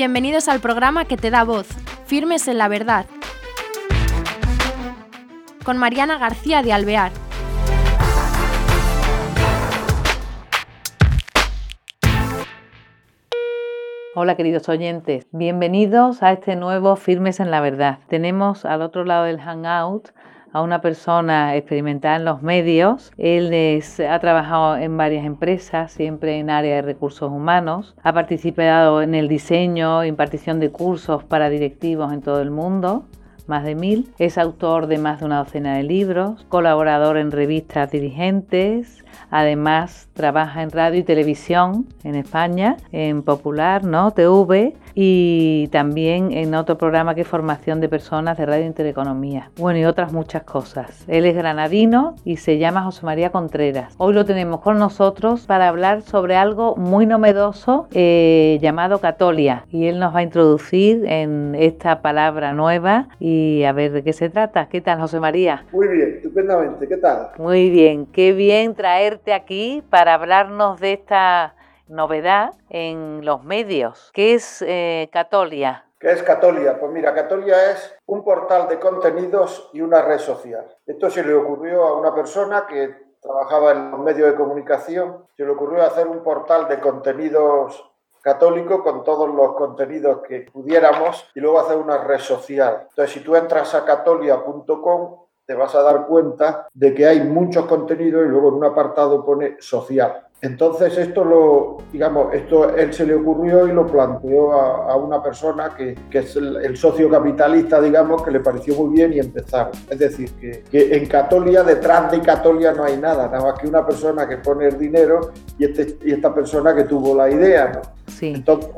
Bienvenidos al programa que te da voz, Firmes en la Verdad, con Mariana García de Alvear. Hola queridos oyentes, bienvenidos a este nuevo Firmes en la Verdad. Tenemos al otro lado del Hangout a una persona experimentada en los medios. Él ha trabajado en varias empresas, siempre en área de recursos humanos. Ha participado en el diseño, impartición de cursos para directivos en todo el mundo más de mil. Es autor de más de una docena de libros, colaborador en revistas dirigentes, además trabaja en radio y televisión en España, en Popular, ¿no? TV y también en otro programa que es Formación de Personas de Radio Intereconomía. Bueno, y otras muchas cosas. Él es granadino y se llama José María Contreras. Hoy lo tenemos con nosotros para hablar sobre algo muy novedoso eh, llamado Catolia. Y él nos va a introducir en esta palabra nueva y a ver de qué se trata. ¿Qué tal, José María? Muy bien, estupendamente. ¿Qué tal? Muy bien, qué bien traerte aquí para hablarnos de esta novedad en los medios. ¿Qué es eh, Catolia? ¿Qué es Catolia? Pues mira, Catolia es un portal de contenidos y una red social. Esto se le ocurrió a una persona que trabajaba en los medios de comunicación, se le ocurrió hacer un portal de contenidos católico con todos los contenidos que pudiéramos y luego hacer una red social. Entonces, si tú entras a catolia.com, te vas a dar cuenta de que hay muchos contenidos y luego en un apartado pone social. Entonces esto lo, digamos, esto él se le ocurrió y lo planteó a, una persona que, es el, socio capitalista, digamos, que le pareció muy bien y empezaron. Es decir, que, en Catolia, detrás de Catolia no hay nada, nada más que una persona que pone el dinero y, este, y esta persona que tuvo la idea, ¿no? Sí. Entonces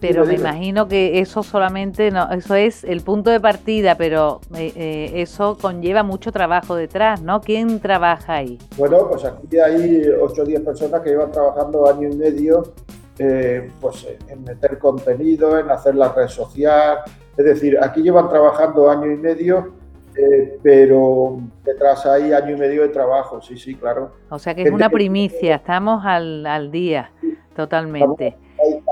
pero me imagino que eso solamente, no, eso es el punto de partida, pero eh, eh, eso conlleva mucho trabajo detrás, ¿no? ¿Quién trabaja ahí? Bueno, pues aquí hay 8 o 10 personas que llevan trabajando año y medio eh, pues en meter contenido, en hacer la red social. Es decir, aquí llevan trabajando año y medio, pero detrás hay año y medio de trabajo, sí, sí, claro. O sea que es una primicia, estamos al, al día, totalmente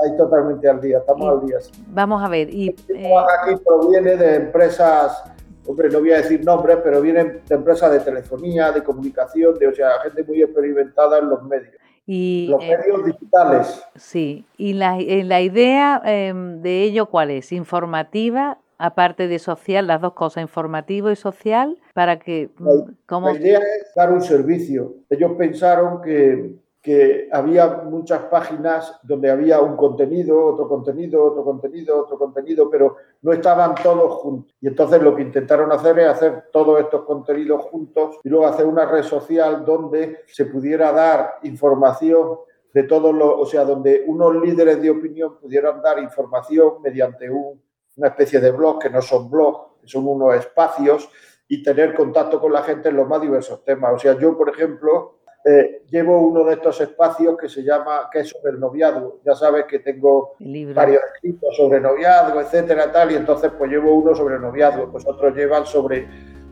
ahí, totalmente al día, estamos al día. Vamos a ver. Y, eh, aquí proviene de empresas, hombre, no voy a decir nombres, pero vienen de empresas de telefonía, de comunicación, de, o sea, gente muy experimentada en los medios. Y, los eh, medios digitales. Sí, y la, eh, la idea em, de ello, ¿cuál es? Informativa, aparte de social, las dos cosas, informativo y social, para que... Mm, la idea es dar un servicio. Ellos pensaron que que había muchas páginas donde había un contenido, otro contenido, otro contenido, otro contenido, pero no estaban todos juntos. Y entonces lo que intentaron hacer es hacer todos estos contenidos juntos y luego hacer una red social donde se pudiera dar información de todos los, o sea, donde unos líderes de opinión pudieran dar información mediante una especie de blog, que no son blogs, son unos espacios, y tener contacto con la gente en los más diversos temas. O sea, yo, por ejemplo, eh, llevo uno de estos espacios que se llama, que es sobre el noviazgo. Ya sabes que tengo varios escritos sobre noviazgo, etcétera, tal, y entonces pues llevo uno sobre el noviazgo, pues otros llevan sobre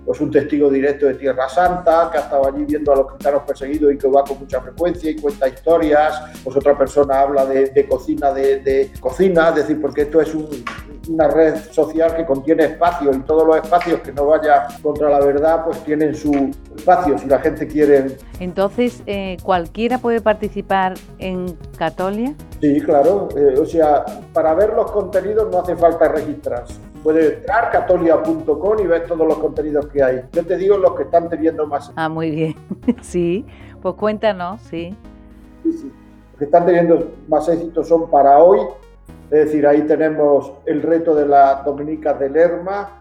pues un testigo directo de Tierra Santa, que ha estado allí viendo a los cristianos perseguidos y que va con mucha frecuencia y cuenta historias, pues otra persona habla de, cocina, de, de, cocina, es decir, porque esto es un, una red social que contiene espacios y todos los espacios que no vaya contra la verdad pues tienen su espacio si la gente quiere. Entonces, eh, ¿cualquiera puede participar en Catolia? Sí, claro. Eh, o sea, para ver los contenidos no hace falta registrarse. Puedes entrar catolia.com y ver todos los contenidos que hay. Yo te digo los que están teniendo más. Ah, muy bien. sí, pues cuéntanos, sí. Sí, sí. Los que están teniendo más éxito son para hoy es decir, ahí tenemos el reto de las dominicas de Lerma,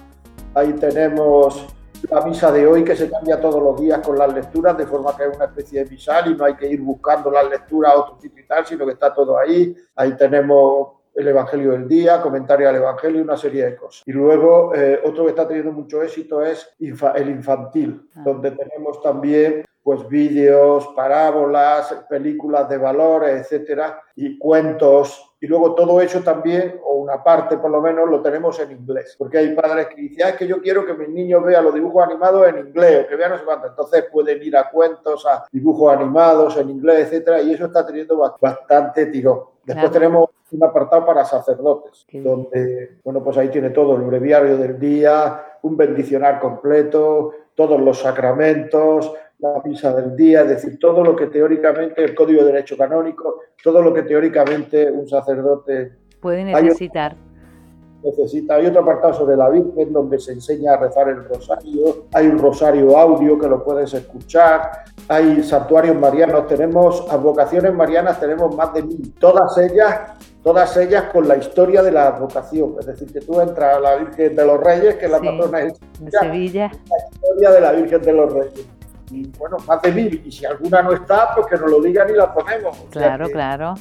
ahí tenemos la misa de hoy que se cambia todos los días con las lecturas, de forma que es una especie de misal y no hay que ir buscando las lecturas a otro sitio y tal, sino que está todo ahí. Ahí tenemos el Evangelio del Día, comentario al Evangelio y una serie de cosas. Y luego eh, otro que está teniendo mucho éxito es el infantil, ah. donde tenemos también pues vídeos, parábolas, películas de valores, etcétera, y cuentos. Y luego todo eso también, o una parte por lo menos, lo tenemos en inglés. Porque hay padres que dicen, ah, es que yo quiero que mis niños vean los dibujos animados en inglés, o que vean no sé cuánto. Entonces pueden ir a cuentos, a dibujos animados en inglés, etcétera, y eso está teniendo bastante tirón. Después tenemos un apartado para sacerdotes, donde, bueno, pues ahí tiene todo, el breviario del día, un bendicional completo, todos los sacramentos, la misa del día, es decir, todo lo que teóricamente, el Código de Derecho Canónico, todo lo que teóricamente un sacerdote puede necesitar. necesita. Hay otro apartado sobre la Virgen donde se enseña a rezar el rosario, hay un rosario audio que lo puedes escuchar, hay santuarios marianos, tenemos advocaciones marianas, tenemos más de mil, todas ellas todas ellas con la historia de la advocación. Es decir, que tú entras a la Virgen de los Reyes, que es la patrona de Sevilla, la historia de la Virgen de los Reyes. Bueno, más de mil. Y si alguna no está, pues que nos lo digan y la ponemos. claro, claro.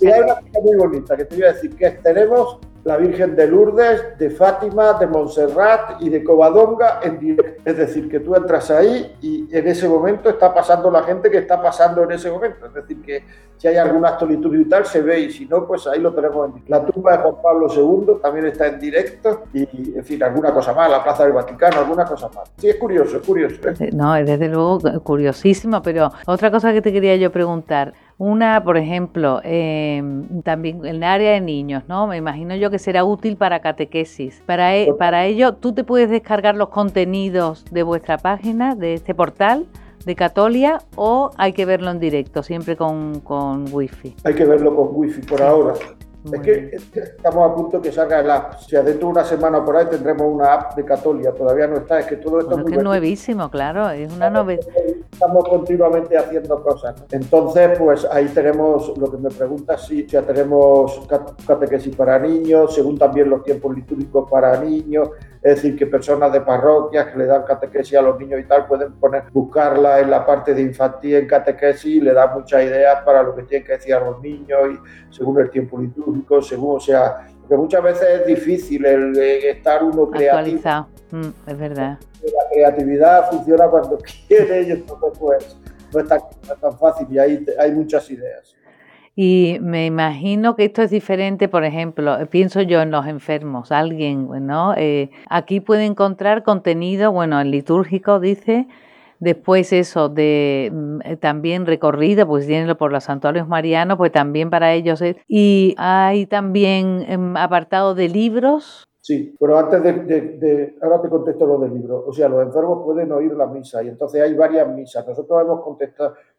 y hay una cosa muy bonita que te voy a decir, que tenemos la Virgen de Lourdes, de Fátima, de Montserrat y de Covadonga en directo. Es decir, que tú entras ahí y en ese momento está pasando la gente que está pasando en ese momento. Es decir, que si hay algún acto litúrgico se ve y si no, pues ahí lo tenemos en La tumba de Juan Pablo II también está en directo y, en fin, alguna cosa más, la Plaza del Vaticano, alguna cosa más. Sí, es curioso, es curioso. ¿eh? No, es desde luego curiosísimo, pero otra cosa que te quería yo preguntar, una, por ejemplo, em, también en el área de niños, ¿no? Me imagino yo que será útil para catequesis. Para, e, para ello, tú te puedes descargar los contenidos de vuestra página, de este portal de Catolia, o hay que verlo en directo, siempre con, con wifi. Hay que verlo con wifi por ahora es que, estamos a punto que salga la app. O sea, dentro de una semana por ahí tendremos una app de Catolia. Todavía no está. Es que todo esto es muy nuevísimo, claro. Es una novedad. Estamos continuamente haciendo cosas. Entonces, pues ahí tenemos lo que me preguntas, si ya tenemos catequesis para niños, según también los tiempos litúrgicos para niños. Es decir, que personas de parroquias que le dan catequesis a los niños y tal pueden poner, buscarla en la parte de infantil en catequesis y le da muchas ideas para lo que tienen que decir a los niños y según el tiempo litúrgico, según, o sea, porque muchas veces es difícil el, estar uno creativo. Mm, es verdad. La creatividad funciona cuando quiere y entonces pues no es tan, no es tan fácil y hay, hay muchas ideas. Y me imagino que esto es diferente, por ejemplo, pienso yo en los enfermos, alguien, ¿no? Eh, aquí puede encontrar contenido, bueno, el litúrgico dice, después eso de mm, eh, también recorrido, pues tienen por los santuarios marianos, pues también para ellos es. Y hay también em, apartado de libros. Sí, pero antes de, de, ahora te contesto lo del libro. O sea, los enfermos pueden oír la misa y entonces hay varias misas. Nosotros hemos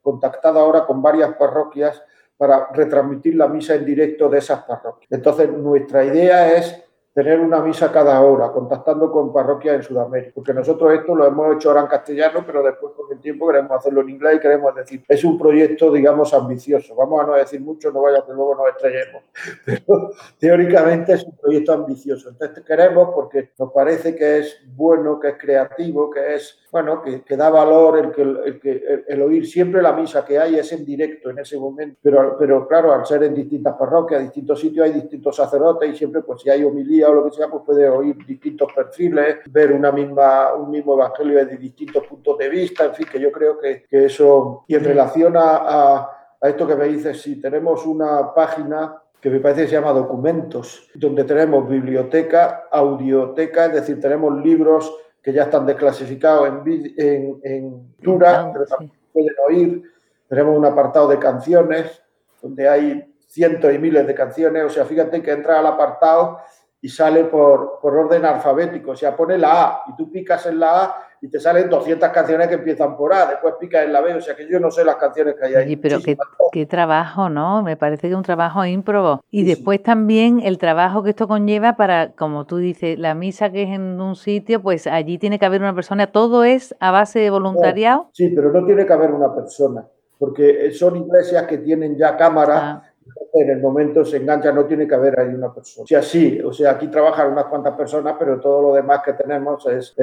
contactado ahora con varias parroquias para retransmitir la misa en directo de esas parroquias. Entonces, nuestra idea es tener una misa cada hora, contactando con parroquias en Sudamérica, porque nosotros esto lo hemos hecho ahora en castellano, pero después con el tiempo queremos hacerlo en inglés y queremos decir, es un proyecto, digamos, ambicioso. Vamos a no decir mucho, no vaya que luego nos estrellemos, pero teóricamente es un proyecto ambicioso. Entonces queremos porque nos parece que es bueno, que es creativo, que es, bueno, que, da valor el, que, el, que, el, oír siempre la misa que hay es en directo en ese momento, pero, pero claro, al ser en distintas parroquias, distintos sitios, hay distintos sacerdotes y siempre, pues si hay homilía, o lo que sea, pues puede oír distintos perfiles, ver una misma, un mismo evangelio desde distintos puntos de vista, en fin, que yo creo que, que eso, y en relación a, a, a esto que me dices, si tenemos una página que me parece que se llama Documentos, donde tenemos biblioteca, audioteca, es decir, tenemos libros que ya están desclasificados en, en, en Dura, pero también pueden oír. Tenemos un apartado de canciones, donde hay cientos y miles de canciones. O sea, fíjate que entra al apartado y sale por, por, orden alfabético. O sea, pone la A y tú picas en la A y te salen 200 canciones que empiezan por A, después picas en la B. O sea, que yo no sé las canciones que hay ahí. pero qué, qué, trabajo, ¿no? Me parece que es un trabajo ímprobo. Y después también el trabajo que esto conlleva para, como tú dices, la misa que es en un sitio, pues allí tiene que haber una persona. ¿Todo es a base de voluntariado? Sí, pero no tiene que haber una persona, porque son iglesias que tienen ya cámaras. Ah en el momento se engancha, no tiene que haber ahí una persona. O sea, sí, o sea, aquí trabajan unas cuantas personas, pero todo lo demás que tenemos es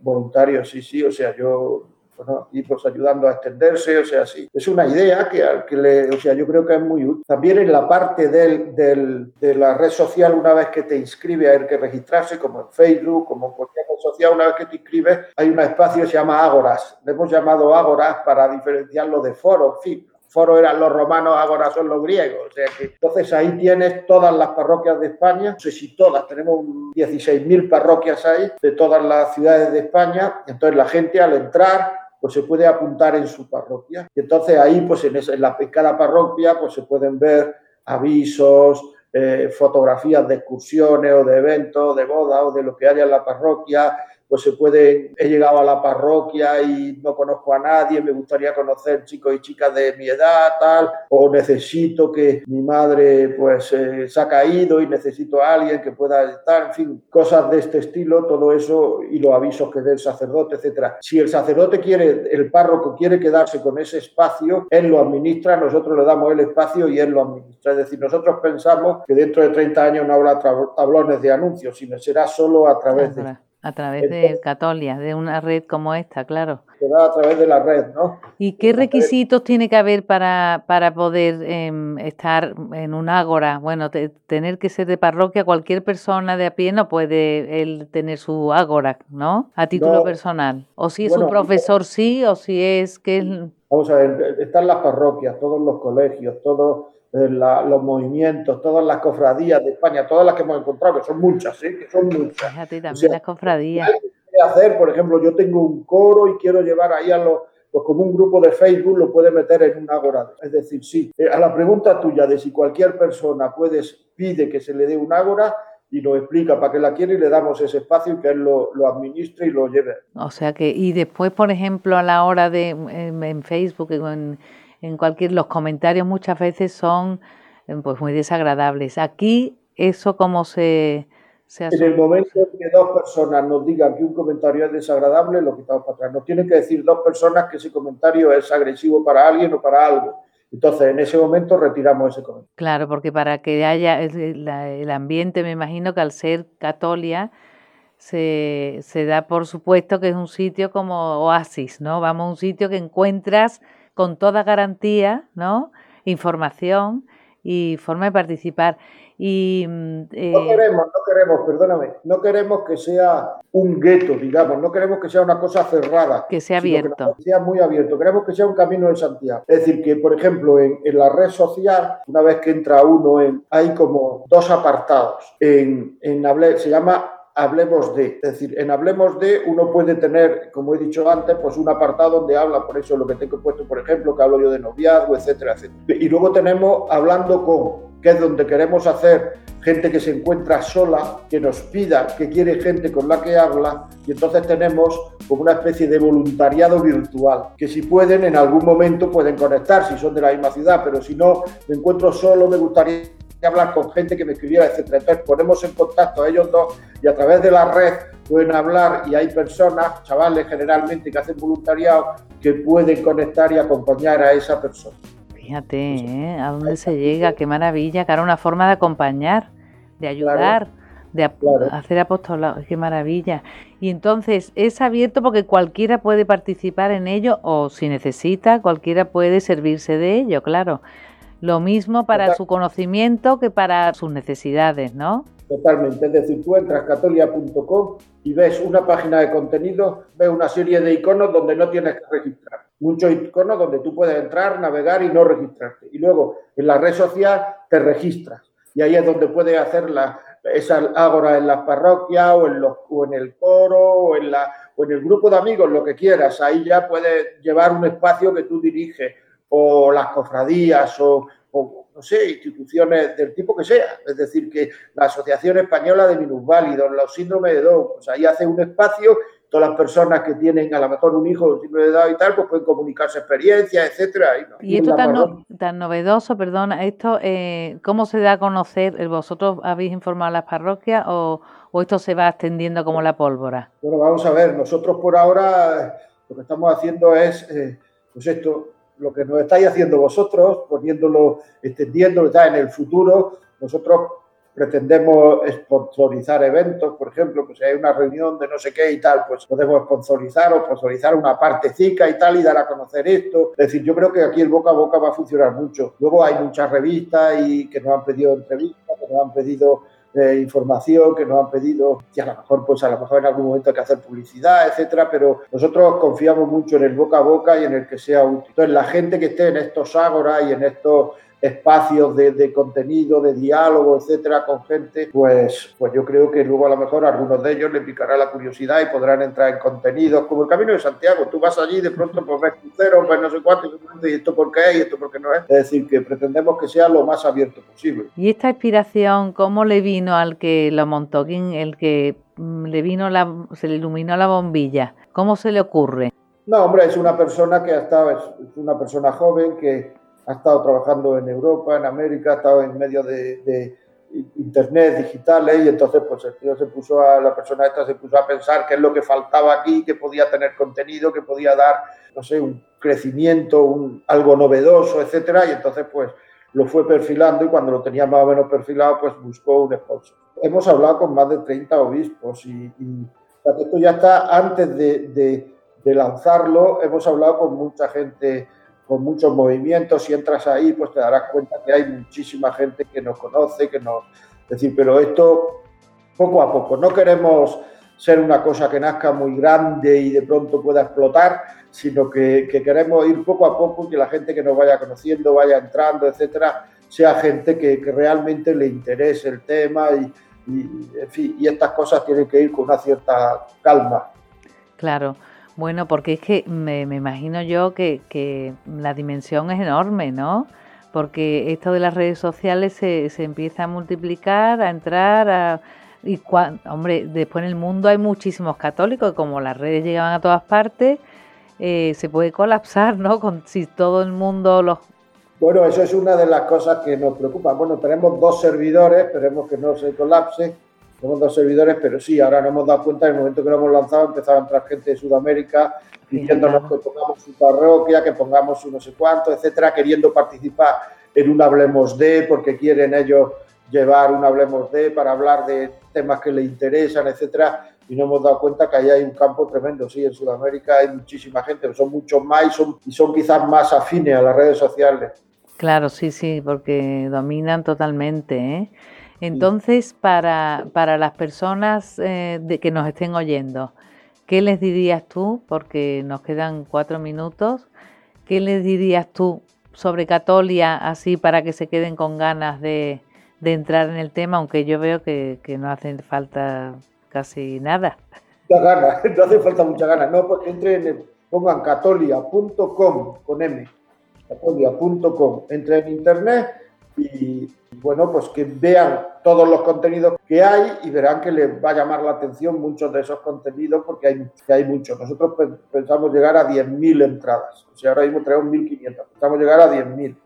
voluntario, sí, sí, o sea, yo bueno, y pues ayudando a extenderse, o sea, sí. Es una idea que, que le, o sea, yo creo que es muy útil. También en la parte del, del, de la red social, una vez que te inscribe, hay que registrarse, como en Facebook, como en cualquier red social, una vez que te inscribes, hay un espacio que se llama Ágoras. Le hemos llamado Ágoras para diferenciarlo de foro, en fin foro eran los romanos, ahora son los griegos. O sea que, entonces ahí tienes todas las parroquias de España, no sé si todas, tenemos 16.000 parroquias ahí de todas las ciudades de España. Entonces la gente al entrar pues se puede apuntar en su parroquia. Y entonces ahí, pues en, la, en cada parroquia, pues se pueden ver avisos, eh, fotografías de excursiones o de eventos, de bodas o de lo que haya en la parroquia, pues se puede, he llegado a la parroquia y no conozco a nadie, me gustaría conocer chicos y chicas de mi edad, tal, o necesito que mi madre pues eh, se ha caído y necesito a alguien que pueda estar, en fin, cosas de este estilo, todo eso y los avisos que dé el sacerdote, etcétera. Si el sacerdote quiere, el párroco quiere quedarse con ese espacio, él lo administra, nosotros le damos el espacio y él lo administra. Es decir, nosotros pensamos que dentro de 30 años no habrá tablones de anuncios, sino será solo a través de a través de Catolia, de una red como esta, claro. a través de la red, ¿no? ¿Y qué requisitos tiene que haber para, para poder em, estar en un ágora? Bueno, tener que ser de parroquia, cualquier persona de a pie no puede él tener su ágora, ¿no? A título personal. O si es un profesor, sí, o si es que... Vamos a ver, están las parroquias, todos los colegios, todos eh, los movimientos, todas las cofradías de España, todas las que hemos encontrado, que son muchas, ¿sí? que son muchas. Fíjate, también las cofradías. hacer, por ejemplo, yo tengo un coro y quiero llevar ahí a los, pues como un grupo de Facebook lo puede meter en un ágora. Es decir, sí, eh, a la pregunta tuya de si cualquier persona puede, pide que se le dé un ágora, y lo explica para que la quiere y le damos ese espacio y que él lo, lo, administre y lo lleve. O sea que, y después, por ejemplo, a la hora de en, en Facebook, en, en cualquier los comentarios muchas veces son eh, pues muy desagradables. Aquí eso como se, se En el momento en que dos personas nos digan que un comentario es desagradable, lo quitamos para atrás. Nos tienen que decir dos personas que ese comentario es agresivo para alguien o para algo. Entonces, en ese momento retiramos ese comentario. Claro, porque para que haya el, ambiente, me imagino que al ser católica se, se da por supuesto que es un sitio como oasis, ¿no? Vamos a un sitio que encuentras con toda garantía, ¿no? Información y forma de participar. Y, mm, eh... No queremos, no queremos, perdóname, no queremos que sea un gueto, digamos, no queremos que sea una cosa cerrada. Que sea abierto. Que sea muy abierto, queremos que sea un camino de Santiago. Es decir, que por ejemplo en, en la red social, una vez que entra uno, en, hay como dos apartados. En, en se llama Hablemos de. Es decir, en Hablemos de uno puede tener, como he dicho antes, pues un apartado donde habla, por eso lo que tengo puesto, por ejemplo, que hablo yo de noviazgo, etcétera, etcétera. Y luego tenemos Hablando con, que es donde queremos hacer gente que se encuentra sola, que nos pida, que quiere gente con la que habla, y entonces tenemos como una especie de voluntariado virtual, que si pueden, en algún momento pueden conectar, si son de la misma ciudad, pero si no, me encuentro solo, me gustaría hablar con gente que me escribiera, etcétera. Entonces ponemos en contacto a ellos dos y a través de la red pueden hablar y hay personas, chavales generalmente que hacen voluntariado, que pueden conectar y acompañar a esa persona. Fíjate, ¿eh? ¿a dónde se llega? Qué maravilla, era una forma de acompañar, de ayudar. de hacer apostolado, qué maravilla. Y entonces es abierto porque cualquiera puede participar en ello o si necesita, cualquiera puede servirse de ello, claro. Lo mismo para su conocimiento que para sus necesidades, ¿no? Totalmente. Es decir, tú entras catolia.com y ves una página de contenido, ves una serie de iconos donde no tienes que registrar. Muchos iconos donde tú puedes entrar, navegar y no registrarte. Y luego en la red social te registras. Y ahí es donde puedes hacer la, esa ágora en las parroquias o en, los, o en el coro o en, la, o en el grupo de amigos, lo que quieras. Ahí ya puedes llevar un espacio que tú diriges o las cofradías o, no sé, instituciones del tipo que sea. Es decir, que la Asociación Española de Minusválidos, los síndromes de Down, pues ahí hace un espacio, todas las personas que tienen a lo mejor un hijo con síndrome de Down y tal, pues pueden comunicarse experiencias, etcétera. Y, esto tan, tan, novedoso, perdona, esto, eh, ¿cómo se da a conocer? ¿Vosotros habéis informado a las parroquias o, esto se va extendiendo como la pólvora? Bueno, vamos a ver, nosotros por ahora lo que estamos haciendo es, eh, pues esto, lo que nos estáis haciendo vosotros, poniéndolo, extendiéndolo ya en el futuro, nosotros pretendemos sponsorizar eventos, por ejemplo, pues si hay una reunión de no sé qué y tal, pues podemos sponsorizar o sponsorizar una partecica y tal y dar a conocer esto. Es decir, yo creo que aquí el boca a boca va a funcionar mucho. Luego hay muchas revistas y que nos han pedido entrevistas, que nos han pedido información que nos han pedido y a lo mejor pues a lo mejor en algún momento hay que hacer publicidad, etcétera, pero nosotros confiamos mucho en el boca a boca y en el que sea útil. Entonces la gente que esté en estos ágoras y en estos espacios de, contenido, de diálogo, etcétera, con gente, pues, pues yo creo que luego a lo mejor a algunos de ellos les picará la curiosidad y podrán entrar en contenidos como el Camino de Santiago. Tú vas allí y de pronto pues ves cruceros, ves no sé cuánto, y esto por qué es y esto por qué no es. Es decir, que pretendemos que sea lo más abierto posible. ¿Y esta inspiración cómo le vino al que lo montó? el que mm, le vino la, se le iluminó la bombilla? ¿Cómo se le ocurre? No, hombre, es una persona que ha estado, es una persona joven que ha estado trabajando en Europa, en América, ha estado en medio de, internet, digitales, y entonces pues el tío se puso a, la persona esta se puso a pensar qué es lo que faltaba aquí, que podía tener contenido, que podía dar, no sé, un crecimiento, un, algo novedoso, etcétera, y entonces pues lo fue perfilando y cuando lo tenía más o menos perfilado, pues buscó un sponsor. Hemos hablado con más de 30 obispos y, esto ya está antes de de lanzarlo, hemos hablado con mucha gente, con muchos movimientos, si entras ahí, pues te darás cuenta que hay muchísima gente que nos conoce, que nos... Es decir, pero esto poco a poco, no queremos ser una cosa que nazca muy grande y de pronto pueda explotar, sino que, queremos ir poco a poco, que la gente que nos vaya conociendo, vaya entrando, etcétera, sea gente que, realmente le interese el tema y, fin, y estas cosas tienen que ir con una cierta calma. Claro. Bueno, porque es que me, imagino yo que, la dimensión es enorme, ¿no? Porque esto de las redes sociales se, se empieza a multiplicar, a entrar, a, y hombre, después en el mundo hay muchísimos católicos, y como las redes llegaban a todas partes, eh, se puede colapsar, ¿no? Con, si todo el mundo los... Bueno, eso es una de las cosas que nos preocupa. Bueno, tenemos dos servidores, esperemos que no se colapse tenemos dos servidores, pero sí, ahora nos hemos dado cuenta en el momento que lo hemos lanzado, empezaba a entrar gente de Sudamérica diciéndonos que pongamos su parroquia, que pongamos su no sé cuánto, etcétera, queriendo participar en un Hablemos de, porque quieren ellos llevar un Hablemos de para hablar de temas que les interesan, etcétera. Y nos hemos dado cuenta que ahí hay un campo tremendo. Sí, en Sudamérica hay muchísima gente, son muchos más y son, y son quizás más afines a las redes sociales. Claro, sí, sí, porque dominan totalmente. ¿eh? Entonces, para, para las personas eh, de, que nos estén oyendo, ¿qué les dirías tú? Porque nos quedan cuatro minutos. ¿Qué les dirías tú sobre Catolia, así para que se queden con ganas de, entrar en el tema, aunque yo veo que, no hace falta casi nada? Mucha ganas, no hace falta mucha ganas. No, pues entren, pongan catolia.com con M, catolia.com, entren en internet y bueno, pues que vean todos los contenidos que hay y verán que les va a llamar la atención muchos de esos contenidos porque hay, hay muchos. Nosotros pensamos llegar a 10.000 entradas, o sea, ahora mismo tenemos 1.500, pensamos llegar a 10.000.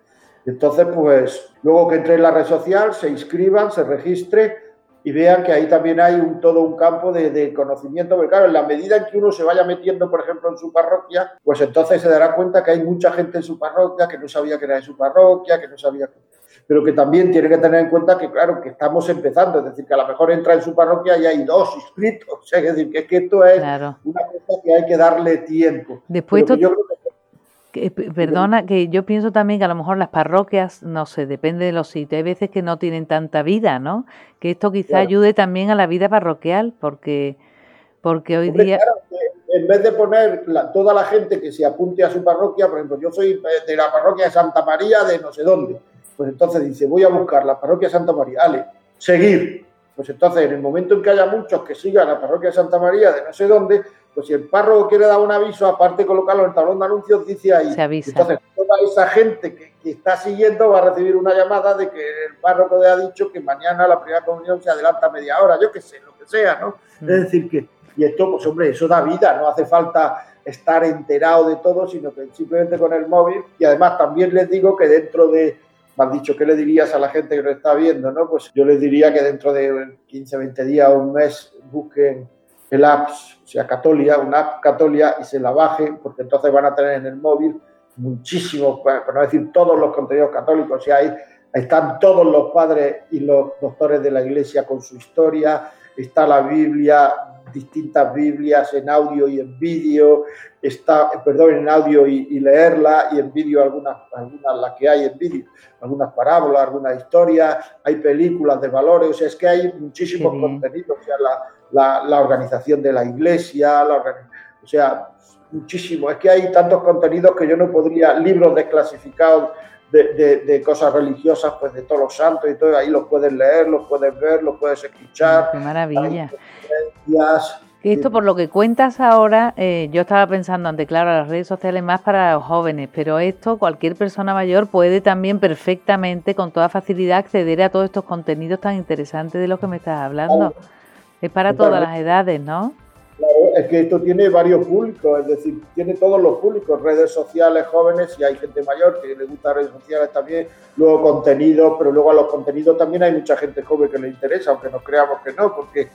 Entonces, pues luego que entre en la red social, se inscriban, se registre y vean que ahí también hay un, todo un campo de, de, conocimiento, porque claro, en la medida en que uno se vaya metiendo, por ejemplo, en su parroquia, pues entonces se dará cuenta que hay mucha gente en su parroquia que no sabía que era de su parroquia, que no sabía que pero que también tiene que tener en cuenta que, claro, que estamos empezando, es decir, que a lo mejor entra en su parroquia y hay dos inscritos, o sea, es decir, que, esto es una cosa que hay que darle tiempo. Después perdona, que yo pienso también que a lo mejor las parroquias, no sé, depende de los sitios, hay veces que no tienen tanta vida, ¿no? Que esto quizá ayude también a la vida parroquial, porque, porque hoy día... en vez de poner toda la gente que se apunte a su parroquia, por ejemplo, yo soy de la parroquia de Santa María de no sé dónde, pues entonces dice, voy a buscar la parroquia Santa María, Ale, seguir. Pues entonces, en el momento en que haya muchos que sigan la parroquia Santa María de no sé dónde, pues si el párroco quiere dar un aviso, aparte de colocarlo en el tablón de anuncios, dice ahí. Se avisa. Entonces, toda esa gente que, está siguiendo va a recibir una llamada de que el párroco le ha dicho que mañana la primera comunión se adelanta media hora, yo qué sé, lo que sea, ¿no? Mm. Es decir, que, y esto, pues hombre, eso da vida, no hace falta estar enterado de todo, sino que simplemente con el móvil, y además también les digo que dentro de me has dicho, ¿qué le dirías a la gente que lo está viendo? ¿no? Pues yo les diría que dentro de 15, 20 días o un mes busquen el app, o sea, Catolia, una app Catolia, y se la bajen, porque entonces van a tener en el móvil muchísimos, por no decir todos los contenidos católicos, o sea, ahí están todos los padres y los doctores de la iglesia con su historia, está la Biblia, distintas Biblias en audio y en vídeo, está, perdón, en audio y, leerla, y en vídeo algunas, algunas las que hay en vídeo, algunas parábolas, algunas historias, hay películas de valores, o sea, es que hay muchísimos contenidos, o sea, la, la, organización de la iglesia, o sea, muchísimo, es que hay tantos contenidos que yo no podría, libros desclasificados de, cosas religiosas, pues de todos los santos y todo, ahí los puedes leer, los puedes ver, los puedes escuchar. Qué maravilla. Esto por lo que cuentas ahora, eh, yo estaba pensando antes, claro, las redes sociales más para los jóvenes, pero esto cualquier persona mayor puede también perfectamente, con toda facilidad, acceder a todos estos contenidos tan interesantes de los que me estás hablando. Es para todas las edades, ¿no? Claro, es que esto tiene varios públicos, es decir, tiene todos los públicos, redes sociales, jóvenes y hay gente mayor que le gusta redes sociales también, luego contenidos, pero luego a los contenidos también hay mucha gente joven que le interesa, aunque nos creamos que no, porque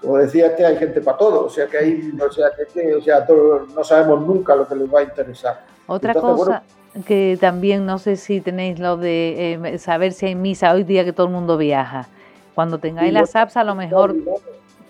como decía este, hay gente para todo, o sea que hay, o sea, que, o sea, no sabemos nunca lo que les va a interesar. Otra cosa que también no sé si tenéis lo de eh, saber si hay misa hoy día que todo el mundo viaja. Cuando tengáis las apps a lo mejor...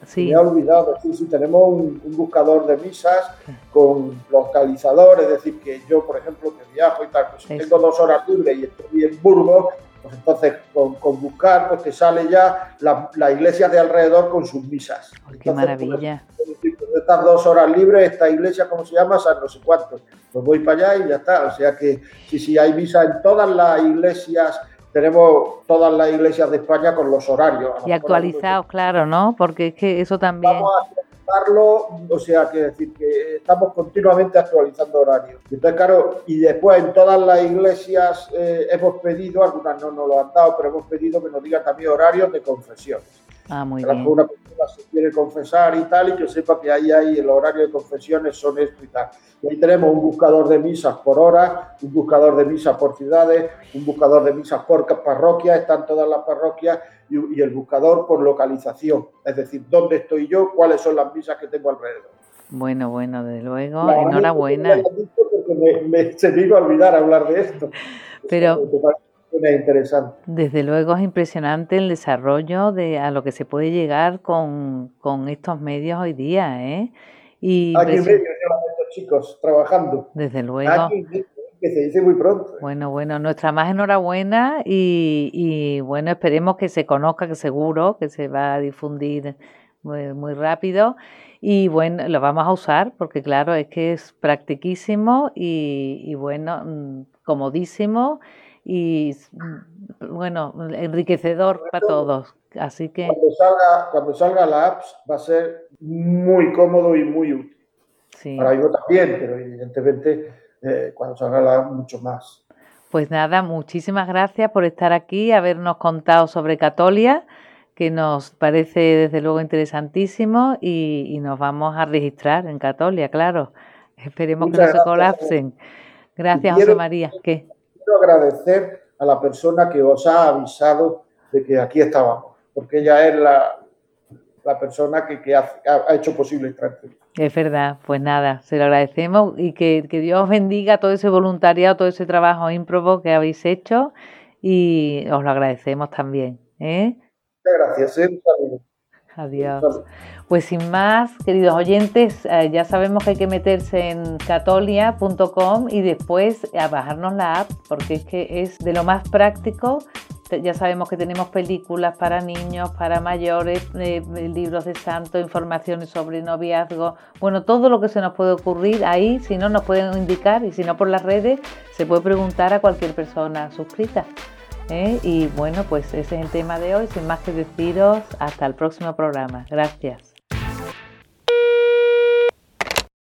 Sí. Me he olvidado, sí, sí, tenemos un, buscador de misas con localizador, es decir, que yo, por ejemplo, que viajo y tal, pues si tengo dos horas libres y estoy en Burgos, pues entonces con, buscar pues te sale ya la, la, iglesia de alrededor con sus misas. qué maravilla. Pues, estas dos horas libres, esta iglesia, ¿cómo se llama? San no sé cuánto. Pues voy para allá y ya está. O sea que sí, sí, hay misa en todas las iglesias tenemos todas las iglesias de España con los horarios. Y actualizados, claro, ¿no? Porque es que eso también o sea, que decir que estamos continuamente actualizando horarios. Entonces, claro, y después en todas las iglesias eh, hemos pedido, algunas no nos lo han dado, pero hemos pedido que nos digan también horarios de confesión. Ah, muy bien. una persona se quiere confesar y tal, y que sepa que ahí hay el horario de confesiones, son esto y tal. Y ahí tenemos un buscador de misas por hora, un buscador de misas por ciudades, un buscador de misas por parroquias, están todas las parroquias, y, el buscador por localización, es decir, dónde estoy yo, cuáles son las misas que tengo alrededor. Bueno, bueno, de luego, enhorabuena. Me, se me iba a olvidar hablar de esto. Pero interesante. Desde luego es impresionante el desarrollo de a lo que se puede llegar con, estos medios hoy día, ¿eh? Y Aquí en medio estos chicos trabajando. Desde luego. que se dice muy pronto. ¿eh? Bueno, bueno, nuestra más enhorabuena y, y, bueno, esperemos que se conozca, que seguro que se va a difundir muy, muy rápido y bueno, lo vamos a usar porque claro, es que es practiquísimo y, y bueno, mm, comodísimo y bueno, enriquecedor para todos. Así que cuando salga, cuando salga la app va a ser muy cómodo y muy útil. Sí. Para yo también, pero evidentemente eh, cuando salga la app mucho más. Pues nada, muchísimas gracias por estar aquí, habernos contado sobre Catolia, que nos parece desde luego interesantísimo y, nos vamos a registrar en Catolia, claro. Esperemos que no se colapsen. Gracias, José María. ¿Qué? Agradecer a la persona que os ha avisado de que aquí estábamos, porque ella es la, la persona que, ha, hecho posible esta entrevista. Es verdad, pues nada, se lo agradecemos y que, Dios bendiga todo ese voluntariado, todo ese trabajo ímprobo que habéis hecho y os lo agradecemos también. ¿eh? Muchas gracias. ¿eh? Adiós. Pues sin más, queridos oyentes, eh, ya sabemos que hay que meterse en catolia.com y después a bajarnos la app, porque es que es de lo más práctico. Ya sabemos que tenemos películas para niños, para mayores, eh, libros de santo, informaciones sobre noviazgo, bueno, todo lo que se nos puede ocurrir ahí, si no nos pueden indicar y si no por las redes, se puede preguntar a cualquier persona suscrita. ¿Eh? Y bueno, pues ese es el tema de hoy. Sin más que deciros, hasta el próximo programa. Gracias.